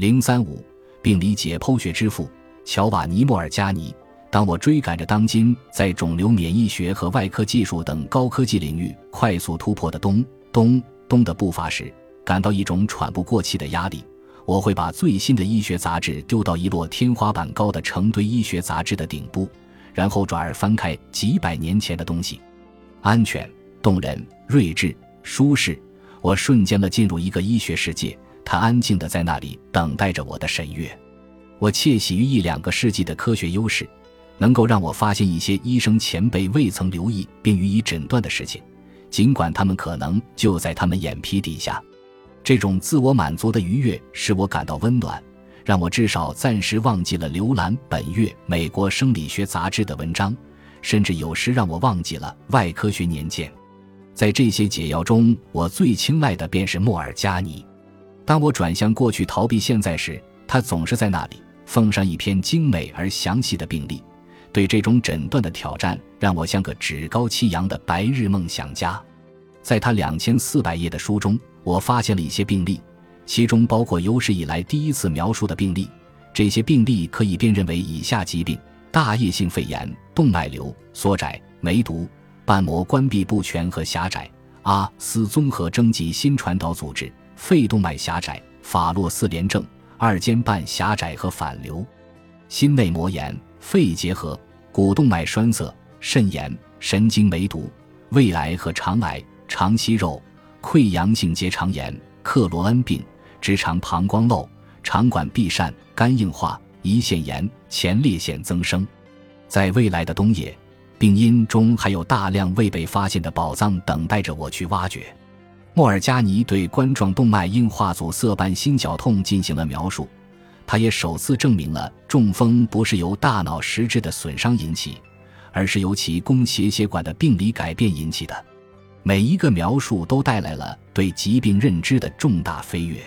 零三五，病理解剖学之父乔瓦尼·莫尔加尼。当我追赶着当今在肿瘤免疫学和外科技术等高科技领域快速突破的咚咚咚的步伐时，感到一种喘不过气的压力。我会把最新的医学杂志丢到一摞天花板高的成堆医学杂志的顶部，然后转而翻开几百年前的东西。安全、动人、睿智、舒适，我瞬间的进入一个医学世界。他安静地在那里等待着我的审阅。我窃喜于一两个世纪的科学优势。能够让我发现一些医生前辈未曾留意并予以诊断的事情，尽管他们可能就在他们眼皮底下。这种自我满足的愉悦使我感到温暖，让我至少暂时忘记了浏览本月《美国生理学杂志》的文章，甚至有时让我忘记了《外科学年鉴》。在这些解药中，我最青睐的便是莫尔加尼。当我转向过去逃避现在时，他总是在那里奉上一篇精美而详细的病历。对这种诊断的挑战，让我像个趾高气扬的白日梦想家。在他两千四百页的书中，我发现了一些病例，其中包括有史以来第一次描述的病例。这些病例可以辨认为以下疾病：大叶性肺炎、动脉瘤缩窄、梅毒、瓣膜关闭不全和狭窄、阿斯综合征及新传导组织、肺动脉狭窄、法洛四联症、二尖瓣狭窄和反流、心内膜炎。肺结核、股动脉栓塞、肾炎、神经梅毒、胃癌和肠癌、肠息肉、溃疡性结肠炎、克罗恩病、直肠膀胱瘘、肠管壁疝、肝硬化、胰腺炎、前列腺增生。在未来的冬夜，病因中还有大量未被发现的宝藏等待着我去挖掘。莫尔加尼对冠状动脉硬化阻塞伴心绞痛进行了描述。他也首次证明了中风不是由大脑实质的损伤引起，而是由其供血血管的病理改变引起的。每一个描述都带来了对疾病认知的重大飞跃。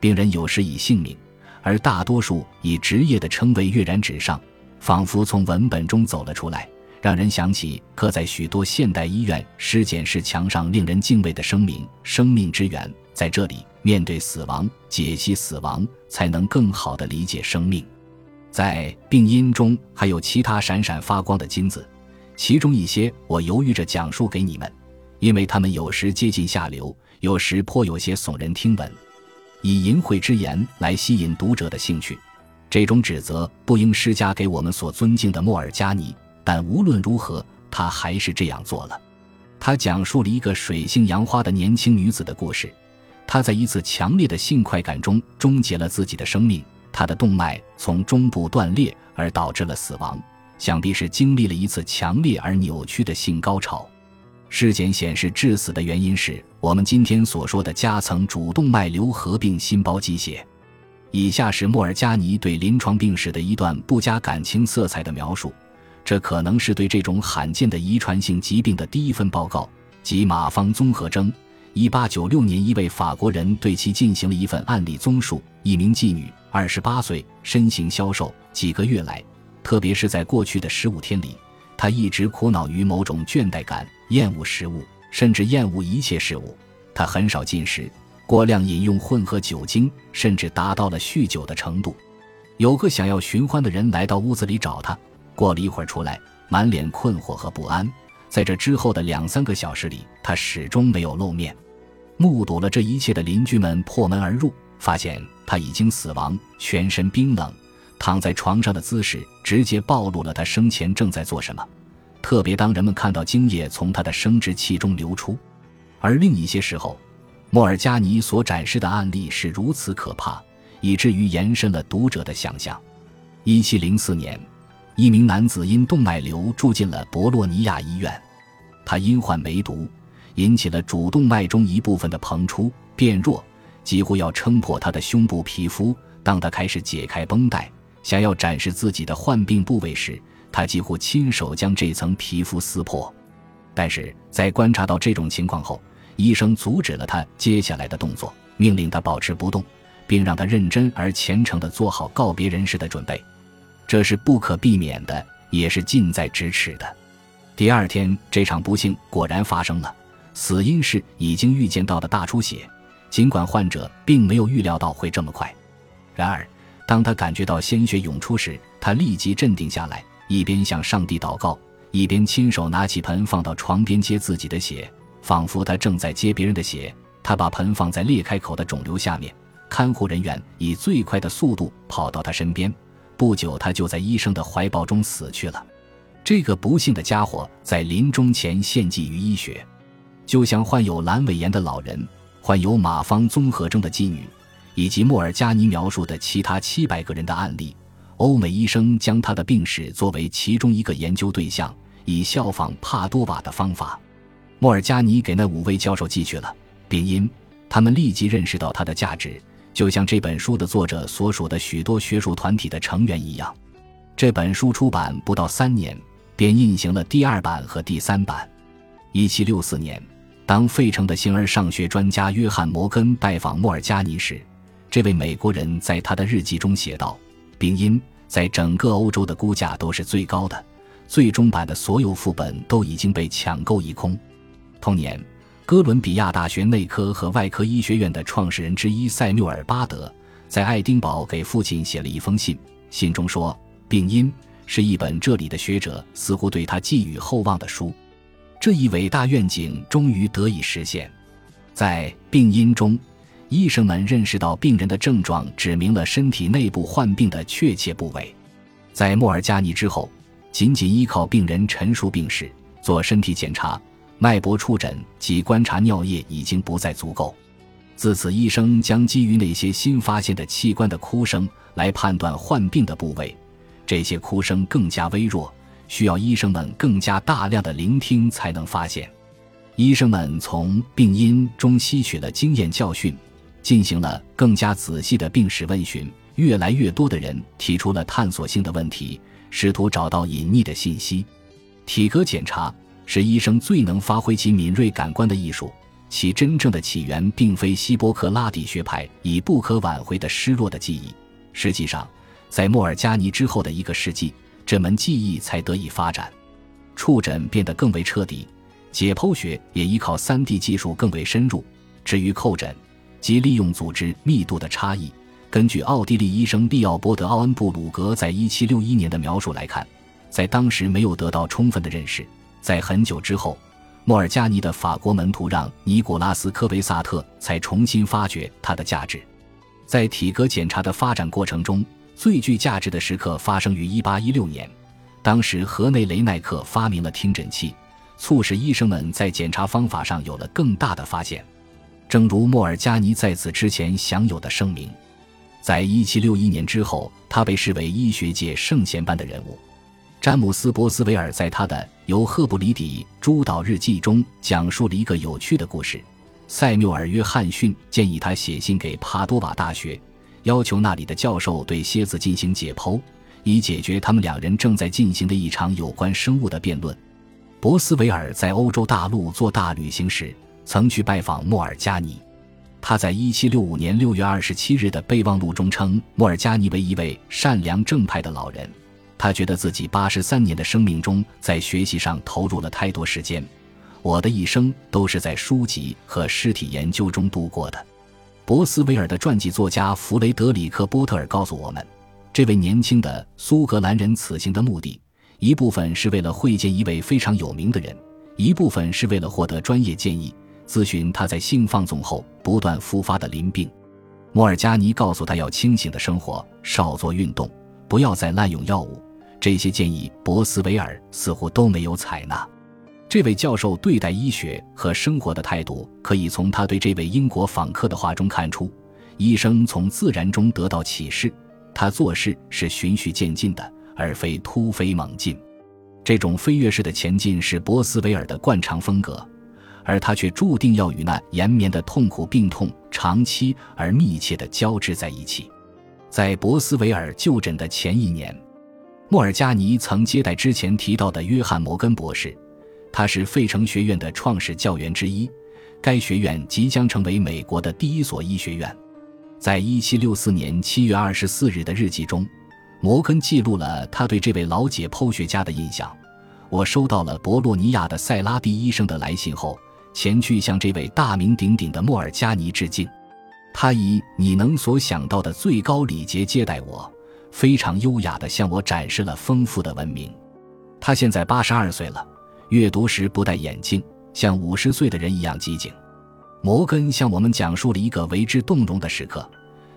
病人有时以性命，而大多数以职业的称谓跃然纸上，仿佛从文本中走了出来，让人想起刻在许多现代医院尸检室墙上令人敬畏的声明：“生命之源在这里。”面对死亡，解析死亡，才能更好地理解生命。在病因中还有其他闪闪发光的金子，其中一些我犹豫着讲述给你们，因为他们有时接近下流，有时颇有些耸人听闻，以淫秽之言来吸引读者的兴趣。这种指责不应施加给我们所尊敬的莫尔加尼，但无论如何，他还是这样做了。他讲述了一个水性杨花的年轻女子的故事。他在一次强烈的性快感中终结了自己的生命，他的动脉从中部断裂而导致了死亡，想必是经历了一次强烈而扭曲的性高潮。尸检显示，致死的原因是我们今天所说的夹层主动脉瘤合并心包积血。以下是莫尔加尼对临床病史的一段不加感情色彩的描述，这可能是对这种罕见的遗传性疾病的第一份报告，即马方综合征。一八九六年，一位法国人对其进行了一份案例综述。一名妓女，二十八岁，身形消瘦。几个月来，特别是在过去的十五天里，她一直苦恼于某种倦怠感，厌恶食物，甚至厌恶一切事物。她很少进食，过量饮用混合酒精，甚至达到了酗酒的程度。有个想要寻欢的人来到屋子里找她，过了一会儿出来，满脸困惑和不安。在这之后的两三个小时里，他始终没有露面。目睹了这一切的邻居们破门而入，发现他已经死亡，全身冰冷，躺在床上的姿势直接暴露了他生前正在做什么。特别当人们看到精液从他的生殖器中流出，而另一些时候，莫尔加尼所展示的案例是如此可怕，以至于延伸了读者的想象。一七零四年。一名男子因动脉瘤住进了博洛尼亚医院，他因患梅毒，引起了主动脉中一部分的膨出变弱，几乎要撑破他的胸部皮肤。当他开始解开绷带，想要展示自己的患病部位时，他几乎亲手将这层皮肤撕破。但是在观察到这种情况后，医生阻止了他接下来的动作，命令他保持不动，并让他认真而虔诚地做好告别人世的准备。这是不可避免的，也是近在咫尺的。第二天，这场不幸果然发生了，死因是已经预见到的大出血，尽管患者并没有预料到会这么快。然而，当他感觉到鲜血涌出时，他立即镇定下来，一边向上帝祷告，一边亲手拿起盆放到床边接自己的血，仿佛他正在接别人的血。他把盆放在裂开口的肿瘤下面，看护人员以最快的速度跑到他身边。不久，他就在医生的怀抱中死去了。这个不幸的家伙在临终前献祭于医学，就像患有阑尾炎的老人、患有马方综合征的妓女，以及莫尔加尼描述的其他七百个人的案例。欧美医生将他的病史作为其中一个研究对象，以效仿帕多瓦的方法。莫尔加尼给那五位教授寄去了。病因，他们立即认识到它的价值，就像这本书的作者所属的许多学术团体的成员一样。这本书出版不到三年，便印行了第二版和第三版。一七六四年，当费城的形而上学专家约翰·摩根拜访莫尔加尼时，这位美国人在他的日记中写道：“病因在整个欧洲的估价都是最高的，最终版的所有副本都已经被抢购一空。”同年。哥伦比亚大学内科和外科医学院的创始人之一塞缪尔·巴德在爱丁堡给父亲写了一封信，信中说：“病因是一本这里的学者似乎对他寄予厚望的书。”这一伟大愿景终于得以实现。在病因中，医生们认识到病人的症状指明了身体内部患病的确切部位。在莫尔加尼之后，仅仅依靠病人陈述病史、做身体检查。脉搏触诊及观察尿液已经不再足够，自此，医生将基于那些新发现的器官的哭声来判断患病的部位。这些哭声更加微弱，需要医生们更加大量的聆听才能发现。医生们从病因中吸取了经验教训，进行了更加仔细的病史问询。越来越多的人提出了探索性的问题，试图找到隐匿的信息。体格检查。是医生最能发挥其敏锐感官的艺术。其真正的起源并非希波克拉底学派以不可挽回的失落的记忆。实际上，在莫尔加尼之后的一个世纪，这门技艺才得以发展。触诊变得更为彻底，解剖学也依靠 3D 技术更为深入。至于叩诊，即利用组织密度的差异，根据奥地利医生利奥波德·奥恩布鲁格在1761年的描述来看，在当时没有得到充分的认识。在很久之后，莫尔加尼的法国门徒让尼古拉斯·科维萨特才重新发掘它的价值。在体格检查的发展过程中，最具价值的时刻发生于1816年，当时河内雷奈克发明了听诊器，促使医生们在检查方法上有了更大的发现。正如莫尔加尼在此之前享有的声名，在1761年之后，他被视为医学界圣贤般的人物。詹姆斯·博斯维尔在他的由赫布里底诸岛日记中讲述了一个有趣的故事。塞缪尔·约翰逊建议他写信给帕多瓦大学，要求那里的教授对蝎子进行解剖，以解决他们两人正在进行的一场有关生物的辩论。博斯维尔在欧洲大陆做大旅行时，曾去拜访莫尔加尼。他在1765年6月27日的备忘录中称莫尔加尼为一位善良正派的老人。他觉得自己八十三年的生命中，在学习上投入了太多时间。我的一生都是在书籍和尸体研究中度过的。博斯维尔的传记作家弗雷德里克·波特尔告诉我们，这位年轻的苏格兰人此行的目的，一部分是为了会见一位非常有名的人，一部分是为了获得专业建议，咨询他在性放纵后不断复发的淋病。莫尔加尼告诉他要清醒的生活，少做运动，不要再滥用药物。这些建议，博斯维尔似乎都没有采纳。这位教授对待医学和生活的态度，可以从他对这位英国访客的话中看出。医生从自然中得到启示，他做事是循序渐进的，而非突飞猛进。这种飞跃式的前进是博斯维尔的惯常风格，而他却注定要与那延绵的痛苦病痛长期而密切地交织在一起。在博斯维尔就诊的前一年。莫尔加尼曾接待之前提到的约翰·摩根博士，他是费城学院的创始教员之一。该学院即将成为美国的第一所医学院。在1764年7月24日的日记中，摩根记录了他对这位老解剖学家的印象。我收到了博洛尼亚的塞拉蒂医生的来信后，前去向这位大名鼎鼎的莫尔加尼致敬。他以你能所想到的最高礼节接待我，非常优雅地向我展示了丰富的文明。他现在八十二岁了，阅读时不戴眼镜，像五十岁的人一样机警。摩根向我们讲述了一个为之动容的时刻。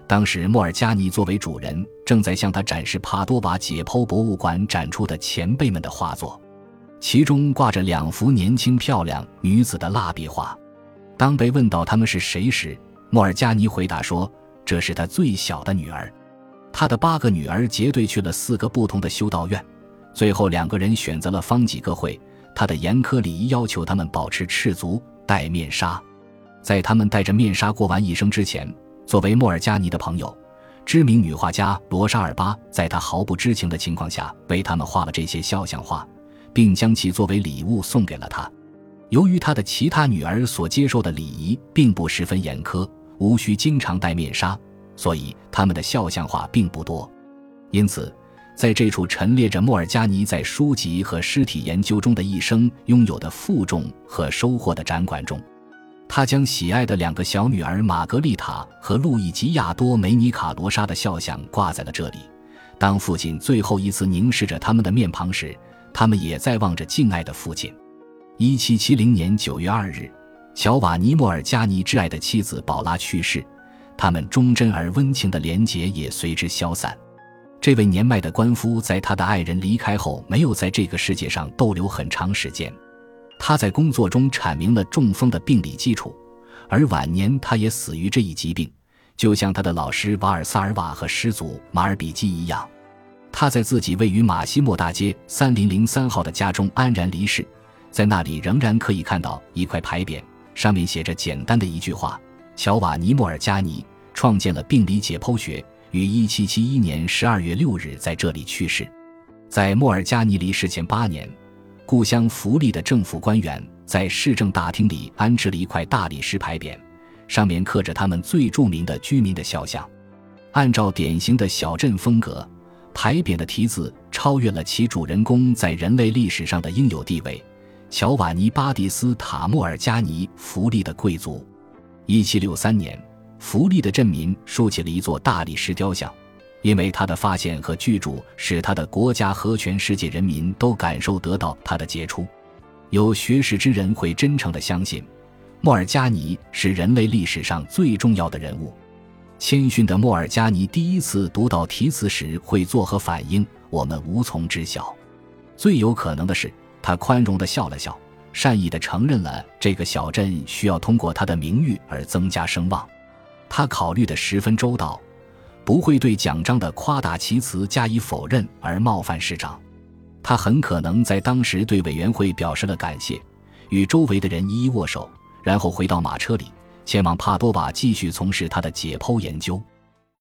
当时，莫尔加尼作为主人，正在向他展示帕多瓦解剖博物馆展出的前辈们的画作，其中挂着两幅年轻漂亮女子的蜡笔画。当被问到他们是谁时，莫尔加尼回答说：“这是他最小的女儿。他的八个女儿结队去了四个不同的修道院，最后两个人选择了方济各会。他的严苛礼仪要求他们保持赤足、戴面纱。在他们戴着面纱过完一生之前。”作为莫尔加尼的朋友，知名女画家罗莎尔巴在他毫不知情的情况下为他们画了这些肖像画，并将其作为礼物送给了他。由于他的其他女儿所接受的礼仪并不十分严苛，无需经常戴面纱，所以他们的肖像画并不多。因此，在这处陈列着莫尔加尼在书籍和尸体研究中的一生拥有的负重和收获的展馆中。他将喜爱的两个小女儿玛格丽塔和路易吉亚多梅尼卡罗莎的肖像挂在了这里。当父亲最后一次凝视着他们的面庞时，他们也在望着敬爱的父亲。一七七零年九月二日，乔瓦尼·莫尔加尼挚爱的妻子宝拉去世，他们忠贞而温情的连结也随之消散。这位年迈的官夫在他的爱人离开后，没有在这个世界上逗留很长时间。他在工作中阐明了中风的病理基础，而晚年他也死于这一疾病，就像他的老师瓦尔萨尔瓦和师祖马尔比基一样。他在自己位于马西莫大街三零零三号的家中安然离世，在那里仍然可以看到一块牌匾，上面写着简单的一句话：“乔瓦尼·莫尔加尼创建了病理解剖学，于一七七一年十二月六日在这里去世。”在莫尔加尼离世前八年。故乡福利的政府官员在市政大厅里安置了一块大理石牌匾，上面刻着他们最著名的居民的肖像。按照典型的小镇风格，牌匾的题字超越了其主人公在人类历史上的应有地位——乔瓦尼·巴蒂斯塔·莫尔加尼·福利的贵族。1763年，福利的镇民竖起了一座大理石雕像。因为他的发现和居住使他的国家和全世界人民都感受得到他的杰出。有学识之人会真诚地相信，莫尔加尼是人类历史上最重要的人物。谦逊的莫尔加尼第一次读到题词时会作何反应，我们无从知晓。最有可能的是，他宽容地笑了笑，善意地承认了这个小镇需要通过他的名誉而增加声望。他考虑的十分周到。不会对奖章的夸大其词加以否认而冒犯市长，他很可能在当时对委员会表示了感谢，与周围的人一一握手，然后回到马车里，前往帕多瓦继续从事他的解剖研究。